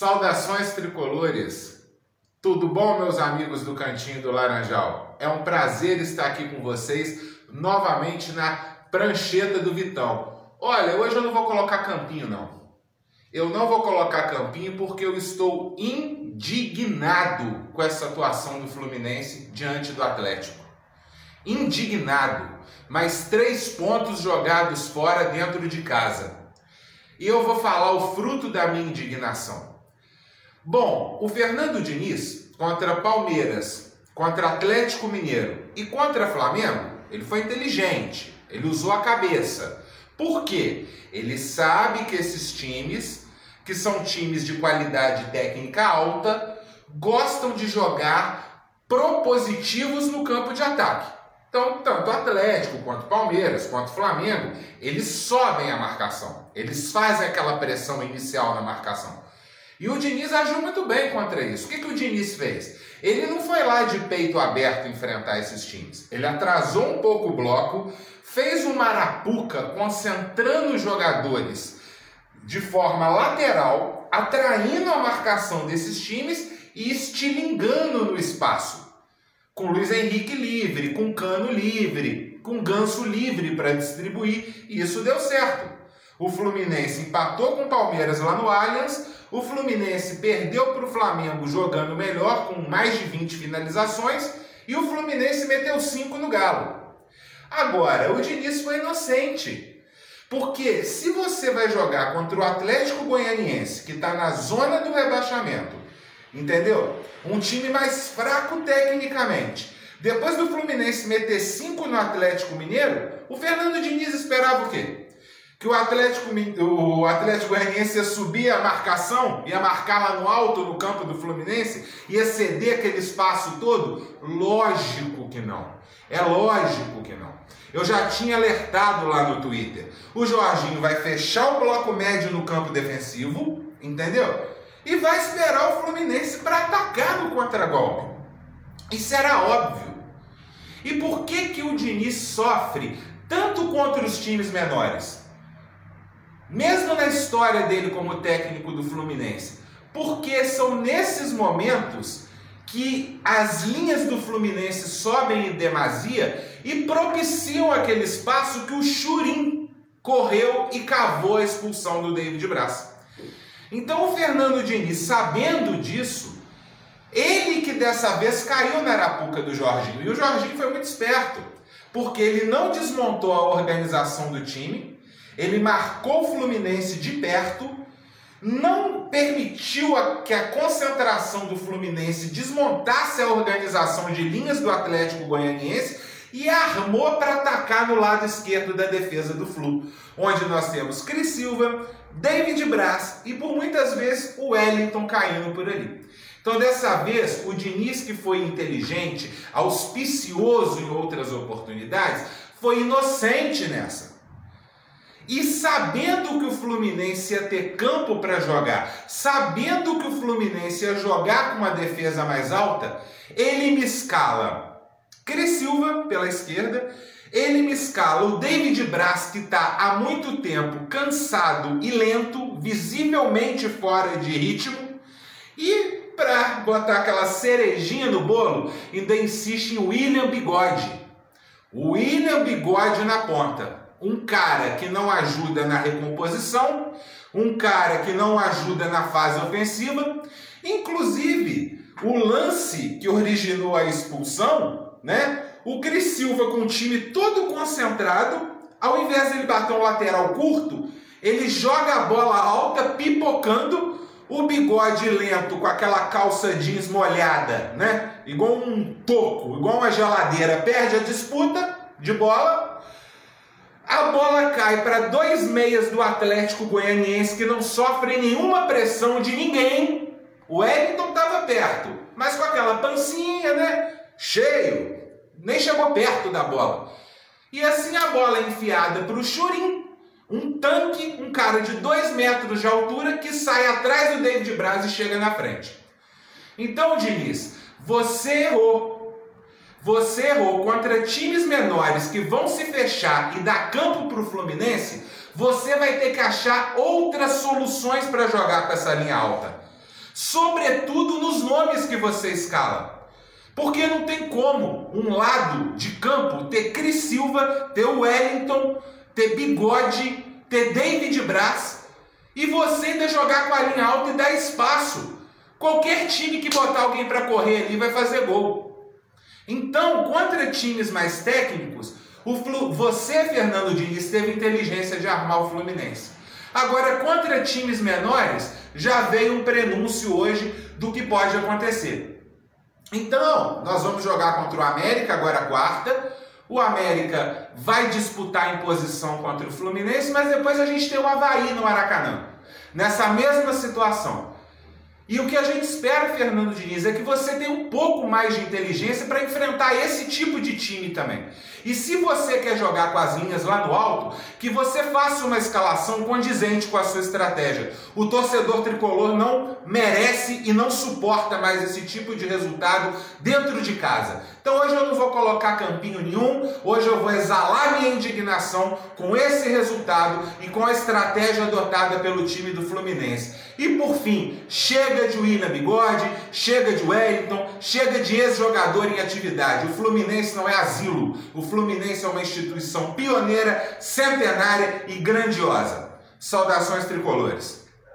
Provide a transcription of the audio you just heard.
Saudações tricolores! Tudo bom, meus amigos do Cantinho do Laranjal? É um prazer estar aqui com vocês novamente na prancheta do Vitão. Olha, hoje eu não vou colocar campinho, não. Eu não vou colocar campinho porque eu estou indignado com essa atuação do Fluminense diante do Atlético. Indignado. Mais três pontos jogados fora dentro de casa. E eu vou falar o fruto da minha indignação. Bom, o Fernando Diniz contra Palmeiras, contra Atlético Mineiro e contra Flamengo, ele foi inteligente, ele usou a cabeça. Por quê? Ele sabe que esses times, que são times de qualidade técnica alta, gostam de jogar propositivos no campo de ataque. Então, tanto Atlético quanto Palmeiras, quanto Flamengo, eles sobem a marcação. Eles fazem aquela pressão inicial na marcação. E o Diniz agiu muito bem contra isso. O que, que o Diniz fez? Ele não foi lá de peito aberto enfrentar esses times. Ele atrasou um pouco o bloco, fez uma arapuca concentrando os jogadores de forma lateral, atraindo a marcação desses times e estilingando no espaço. Com Luiz Henrique livre, com Cano livre, com Ganso livre para distribuir, e isso deu certo. O Fluminense empatou com o Palmeiras lá no Allianz. O Fluminense perdeu para o Flamengo jogando melhor, com mais de 20 finalizações. E o Fluminense meteu 5 no Galo. Agora, o Diniz foi inocente. Porque se você vai jogar contra o Atlético Goianiense, que está na zona do rebaixamento, entendeu? Um time mais fraco tecnicamente. Depois do Fluminense meter 5 no Atlético Mineiro, o Fernando Diniz esperava o quê? Que o Atlético, o Atlético Goianiense ia subir a marcação, ia marcar lá no alto no campo do Fluminense, ia ceder aquele espaço todo? Lógico que não. É lógico que não. Eu já tinha alertado lá no Twitter. O Jorginho vai fechar o bloco médio no campo defensivo, entendeu? E vai esperar o Fluminense para atacar no contragolpe. Isso era óbvio. E por que que o Diniz sofre tanto contra os times menores? Mesmo na história dele como técnico do Fluminense, porque são nesses momentos que as linhas do Fluminense sobem em demasia e propiciam aquele espaço que o Churin correu e cavou a expulsão do David Braz. Então o Fernando Diniz, sabendo disso, ele que dessa vez caiu na arapuca do Jorginho, e o Jorginho foi muito esperto, porque ele não desmontou a organização do time, ele marcou o Fluminense de perto, não permitiu a, que a concentração do Fluminense desmontasse a organização de linhas do Atlético Goianiense e armou para atacar no lado esquerdo da defesa do Flu, onde nós temos Cris Silva, David Braz e por muitas vezes o Wellington caindo por ali. Então, dessa vez, o Diniz, que foi inteligente, auspicioso em outras oportunidades, foi inocente nessa. E sabendo que o Fluminense ia ter campo para jogar, sabendo que o Fluminense ia jogar com uma defesa mais alta, ele me escala Cris Silva pela esquerda, ele me escala o David Braz, que está há muito tempo cansado e lento, visivelmente fora de ritmo, e para botar aquela cerejinha no bolo, ainda insiste em William Bigode. William Bigode na ponta um cara que não ajuda na recomposição, um cara que não ajuda na fase ofensiva, inclusive o lance que originou a expulsão, né? O Cris Silva com o time todo concentrado, ao invés de ele bater um lateral curto, ele joga a bola alta, pipocando, o bigode lento com aquela calça jeans molhada, né? Igual um toco, igual uma geladeira, perde a disputa de bola, a bola cai para dois meias do Atlético Goianiense que não sofrem nenhuma pressão de ninguém. O Wellington estava perto, mas com aquela pancinha, né? Cheio, nem chegou perto da bola. E assim a bola é enfiada para o Churim, um tanque, um cara de dois metros de altura que sai atrás do David Braz e chega na frente. Então, Diniz, você errou você errou contra times menores que vão se fechar e dar campo para o Fluminense, você vai ter que achar outras soluções para jogar com essa linha alta. sobretudo nos nomes que você escala. Porque não tem como um lado de campo ter Cris Silva, ter Wellington, ter Bigode, ter David Braz e você ainda jogar com a linha alta e dar espaço. Qualquer time que botar alguém para correr ali vai fazer gol. Então, contra times mais técnicos, o Flu... você, Fernando Diniz, teve inteligência de armar o Fluminense. Agora, contra times menores, já veio um prenúncio hoje do que pode acontecer. Então, nós vamos jogar contra o América agora quarta. O América vai disputar em posição contra o Fluminense, mas depois a gente tem o Havaí no Maracanã. Nessa mesma situação. E o que a gente espera, Fernando Diniz, é que você tenha um pouco mais de inteligência para enfrentar esse tipo de time também. E se você quer jogar com as linhas lá no alto, que você faça uma escalação condizente com a sua estratégia. O torcedor tricolor não merece e não suporta mais esse tipo de resultado dentro de casa. Então hoje eu não vou colocar campinho nenhum, hoje eu vou exalar minha indignação com esse resultado e com a estratégia adotada pelo time do Fluminense. E por fim, chega de William Bigode, chega de Wellington, chega de ex-jogador em atividade. O Fluminense não é asilo. O Fluminense é uma instituição pioneira, centenária e grandiosa. Saudações tricolores.